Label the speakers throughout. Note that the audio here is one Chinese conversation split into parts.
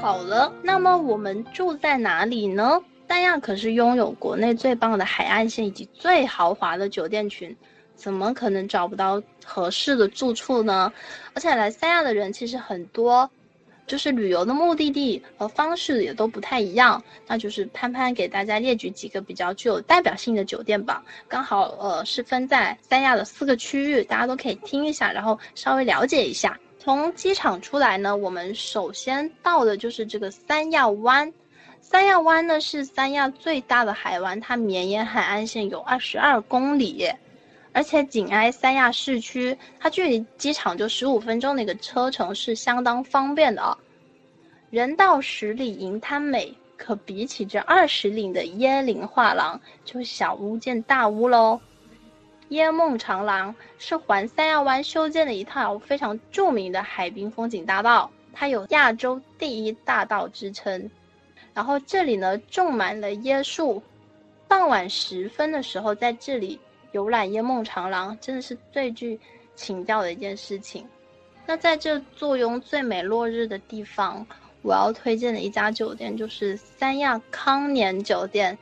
Speaker 1: 好了，那么我们住在哪里呢？三亚可是拥有国内最棒的海岸线以及最豪华的酒店群，怎么可能找不到合适的住处呢？而且来三亚的人其实很多。就是旅游的目的地和方式也都不太一样，那就是潘潘给大家列举几个比较具有代表性的酒店吧。刚好呃是分在三亚的四个区域，大家都可以听一下，然后稍微了解一下。从机场出来呢，我们首先到的就是这个三亚湾。三亚湾呢是三亚最大的海湾，它绵延海岸线有二十二公里。而且紧挨三亚市区，它距离机场就十五分钟的一个车程是相当方便的啊。人到十里银滩美，可比起这二十里的椰林画廊，就小巫见大巫喽。椰梦长廊是环三亚湾修建的一套非常著名的海滨风景大道，它有亚洲第一大道之称。然后这里呢种满了椰树，傍晚时分的时候在这里。游览椰梦长廊真的是最具情调的一件事情。那在这坐拥最美落日的地方，我要推荐的一家酒店就是三亚康年酒店。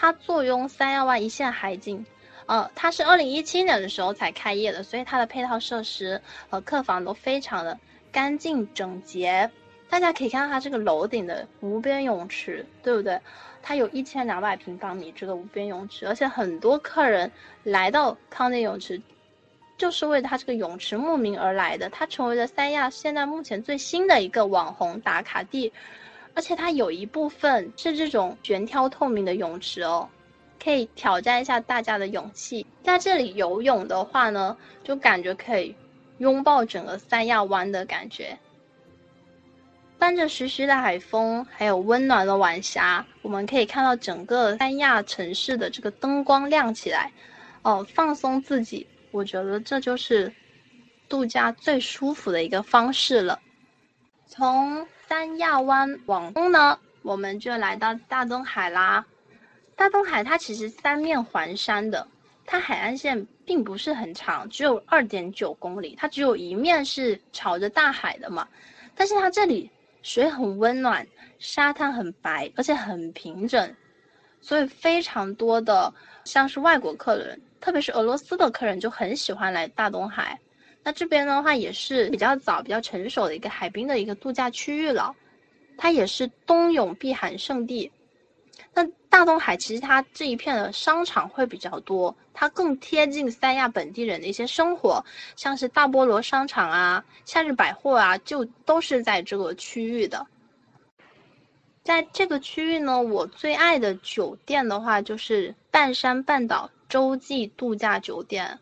Speaker 1: 它坐拥三亚湾一线海景，呃，它是二零一七年的时候才开业的，所以它的配套设施和客房都非常的干净整洁。大家可以看到它这个楼顶的无边泳池，对不对？它有一千两百平方米这个无边泳池，而且很多客人来到康定泳池，就是为它这个泳池慕名而来的。它成为了三亚现在目前最新的一个网红打卡地，而且它有一部分是这种悬挑透明的泳池哦，可以挑战一下大家的勇气。在这里游泳的话呢，就感觉可以拥抱整个三亚湾的感觉。伴着徐徐的海风，还有温暖的晚霞，我们可以看到整个三亚城市的这个灯光亮起来，哦，放松自己，我觉得这就是度假最舒服的一个方式了。从三亚湾往东呢，我们就来到大东海啦。大东海它其实三面环山的，它海岸线并不是很长，只有二点九公里，它只有一面是朝着大海的嘛，但是它这里。水很温暖，沙滩很白，而且很平整，所以非常多的像是外国客人，特别是俄罗斯的客人就很喜欢来大东海。那这边的话也是比较早、比较成熟的一个海滨的一个度假区域了，它也是冬泳避寒胜地。那大东海其实它这一片的商场会比较多，它更贴近三亚本地人的一些生活，像是大菠萝商场啊、夏日百货啊，就都是在这个区域的。在这个区域呢，我最爱的酒店的话就是半山半岛洲际度假酒店，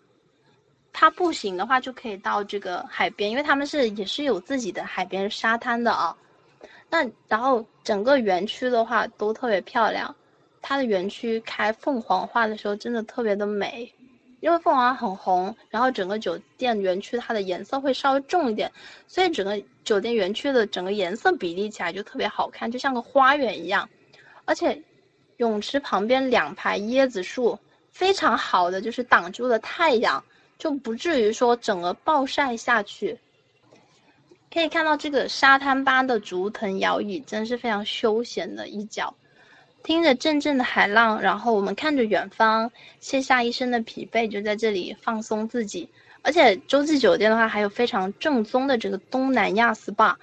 Speaker 1: 它步行的话就可以到这个海边，因为他们是也是有自己的海边沙滩的啊。那然后整个园区的话都特别漂亮，它的园区开凤凰花的时候真的特别的美，因为凤凰很红，然后整个酒店园区它的颜色会稍微重一点，所以整个酒店园区的整个颜色比例起来就特别好看，就像个花园一样。而且泳池旁边两排椰子树，非常好的就是挡住了太阳，就不至于说整个暴晒下去。可以看到这个沙滩般的竹藤摇椅，真是非常休闲的一角。听着阵阵的海浪，然后我们看着远方，卸下一身的疲惫，就在这里放松自己。而且洲际酒店的话，还有非常正宗的这个东南亚 SPA，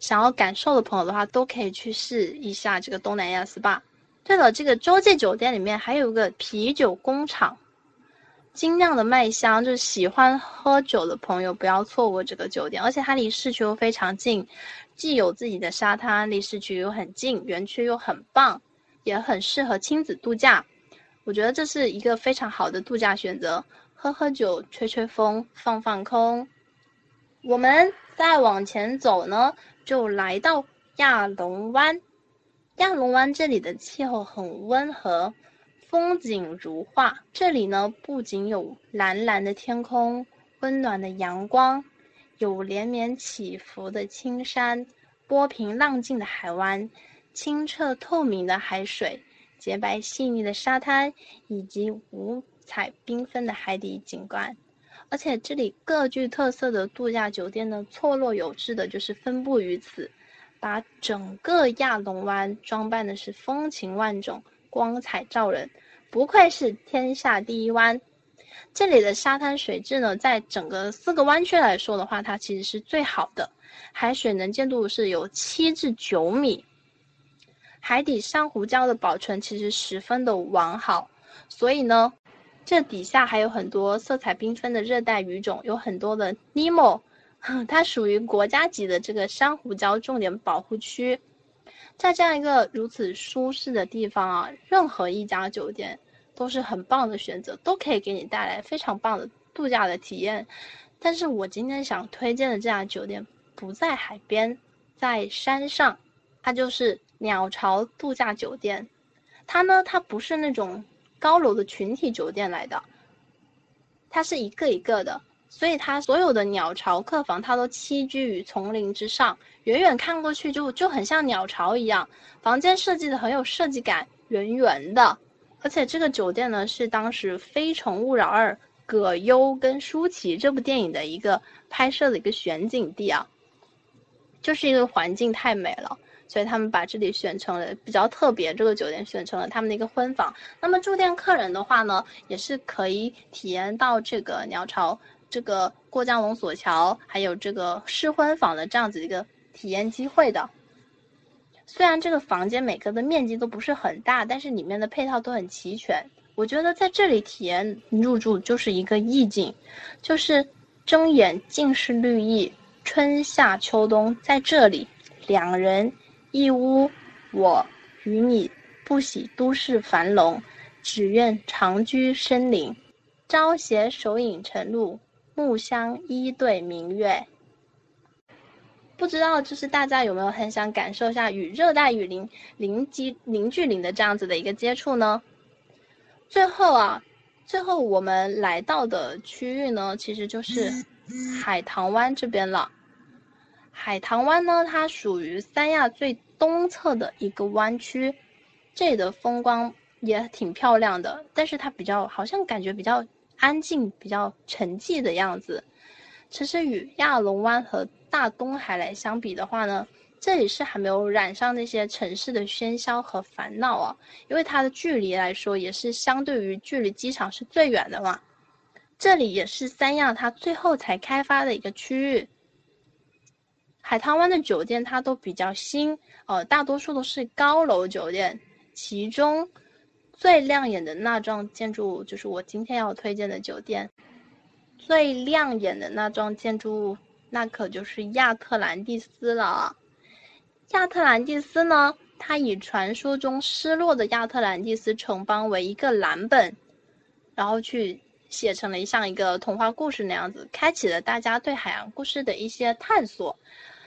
Speaker 1: 想要感受的朋友的话，都可以去试一下这个东南亚 SPA。对了，这个洲际酒店里面还有个啤酒工厂。精酿的麦香，就是喜欢喝酒的朋友不要错过这个酒店，而且它离市区又非常近，既有自己的沙滩，离市区又很近，园区又很棒，也很适合亲子度假。我觉得这是一个非常好的度假选择，喝喝酒，吹吹风，放放空。我们再往前走呢，就来到亚龙湾。亚龙湾这里的气候很温和。风景如画，这里呢不仅有蓝蓝的天空、温暖的阳光，有连绵起伏的青山、波平浪静的海湾、清澈透明的海水、洁白细腻的沙滩，以及五彩缤纷的海底景观。而且这里各具特色的度假酒店呢，错落有致的，就是分布于此，把整个亚龙湾装扮的是风情万种、光彩照人，不愧是天下第一湾。这里的沙滩水质呢，在整个四个湾区来说的话，它其实是最好的，海水能见度是有七至九米，海底珊瑚礁的保存其实十分的完好，所以呢。这底下还有很多色彩缤纷的热带鱼种，有很多的尼莫，它属于国家级的这个珊瑚礁重点保护区。在这样一个如此舒适的地方啊，任何一家酒店都是很棒的选择，都可以给你带来非常棒的度假的体验。但是我今天想推荐的这家酒店不在海边，在山上，它就是鸟巢度假酒店。它呢，它不是那种。高楼的群体酒店来的，它是一个一个的，所以它所有的鸟巢客房，它都栖居于丛林之上，远远看过去就就很像鸟巢一样，房间设计的很有设计感，圆圆的。而且这个酒店呢，是当时《非诚勿扰二》葛优跟舒淇这部电影的一个拍摄的一个选景地啊，就是一个环境太美了。所以他们把这里选成了比较特别，这个酒店选成了他们的一个婚房。那么住店客人的话呢，也是可以体验到这个鸟巢、这个过江龙索桥，还有这个试婚房的这样子一个体验机会的。虽然这个房间每个的面积都不是很大，但是里面的配套都很齐全。我觉得在这里体验入住就是一个意境，就是睁眼尽是绿意，春夏秋冬在这里，两人。一屋，我与你不喜都市繁荣，只愿长居深林。朝携手影晨露，木香一对明月。不知道就是大家有没有很想感受一下与热带雨林零距零距离的这样子的一个接触呢？最后啊，最后我们来到的区域呢，其实就是海棠湾这边了。海棠湾呢，它属于三亚最东侧的一个湾区，这里的风光也挺漂亮的，但是它比较好像感觉比较安静、比较沉寂的样子。其实与亚龙湾和大东海来相比的话呢，这里是还没有染上那些城市的喧嚣和烦恼啊，因为它的距离来说也是相对于距离机场是最远的嘛。这里也是三亚它最后才开发的一个区域。海棠湾的酒店它都比较新，呃，大多数都是高楼酒店。其中最亮眼的那幢建筑物就是我今天要推荐的酒店。最亮眼的那幢建筑物，那可就是亚特兰蒂斯了。亚特兰蒂斯呢，它以传说中失落的亚特兰蒂斯城邦为一个蓝本，然后去写成了像一个童话故事那样子，开启了大家对海洋故事的一些探索。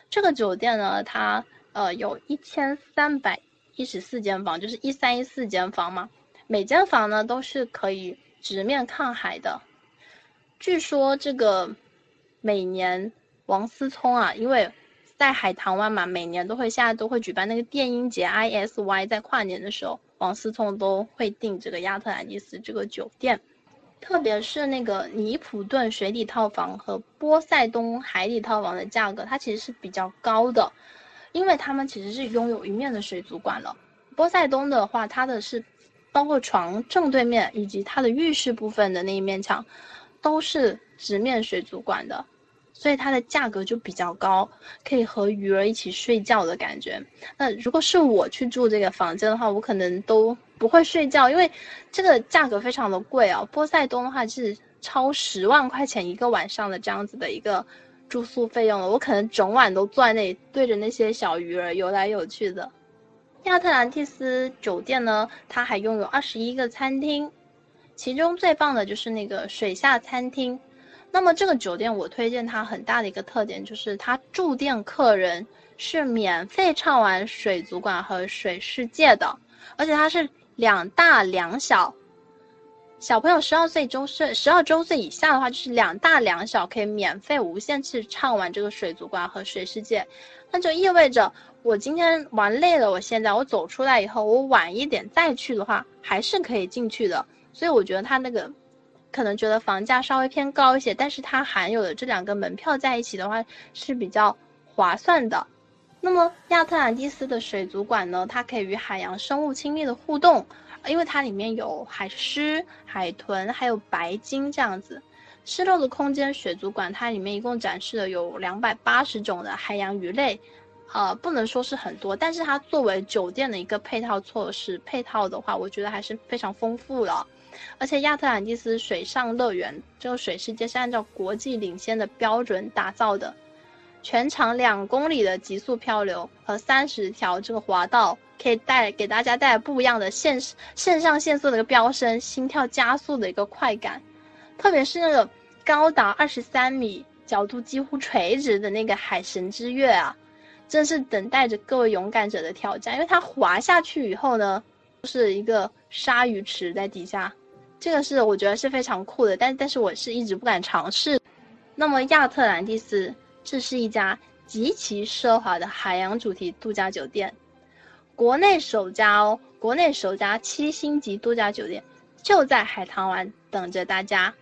Speaker 1: 这个酒店呢，它呃有一千三百一十四间房，就是一三一四间房嘛。每间房呢都是可以直面看海的。据说这个每年王思聪啊，因为在海棠湾嘛，每年都会现在都会举办那个电音节 ISY，在跨年的时候，王思聪都会订这个亚特兰蒂斯这个酒店。特别是那个尼普顿水底套房和波塞冬海底套房的价格，它其实是比较高的，因为他们其实是拥有一面的水族馆了。波塞冬的话，它的是包括床正对面以及它的浴室部分的那一面墙，都是直面水族馆的。所以它的价格就比较高，可以和鱼儿一起睡觉的感觉。那如果是我去住这个房间的话，我可能都不会睡觉，因为这个价格非常的贵啊。波塞冬的话是超十万块钱一个晚上的这样子的一个住宿费用了，我可能整晚都坐在那里对着那些小鱼儿游来游去的。亚特兰蒂斯酒店呢，它还拥有二十一个餐厅，其中最棒的就是那个水下餐厅。那么这个酒店我推荐它很大的一个特点就是它住店客人是免费畅玩水族馆和水世界的，而且它是两大两小，小朋友十二岁周岁十二周岁以下的话就是两大两小可以免费无限次畅玩这个水族馆和水世界，那就意味着我今天玩累了，我现在我走出来以后，我晚一点再去的话还是可以进去的，所以我觉得它那个。可能觉得房价稍微偏高一些，但是它含有的这两个门票在一起的话是比较划算的。那么亚特兰蒂斯的水族馆呢，它可以与海洋生物亲密的互动，因为它里面有海狮、海豚，还有白鲸这样子。失落的空间水族馆，它里面一共展示了有两百八十种的海洋鱼类，呃，不能说是很多，但是它作为酒店的一个配套措施，配套的话，我觉得还是非常丰富了。而且亚特兰蒂斯水上乐园这个水世界是按照国际领先的标准打造的。全长两公里的极速漂流和三十条这个滑道，可以带给大家带来不一样的线肾上腺素的一个飙升，心跳加速的一个快感。特别是那个高达二十三米、角度几乎垂直的那个海神之月啊，真是等待着各位勇敢者的挑战。因为它滑下去以后呢，是一个鲨鱼池在底下，这个是我觉得是非常酷的。但但是我是一直不敢尝试。那么亚特兰蒂斯。这是一家极其奢华的海洋主题度假酒店，国内首家哦，国内首家七星级度假酒店就在海棠湾等着大家。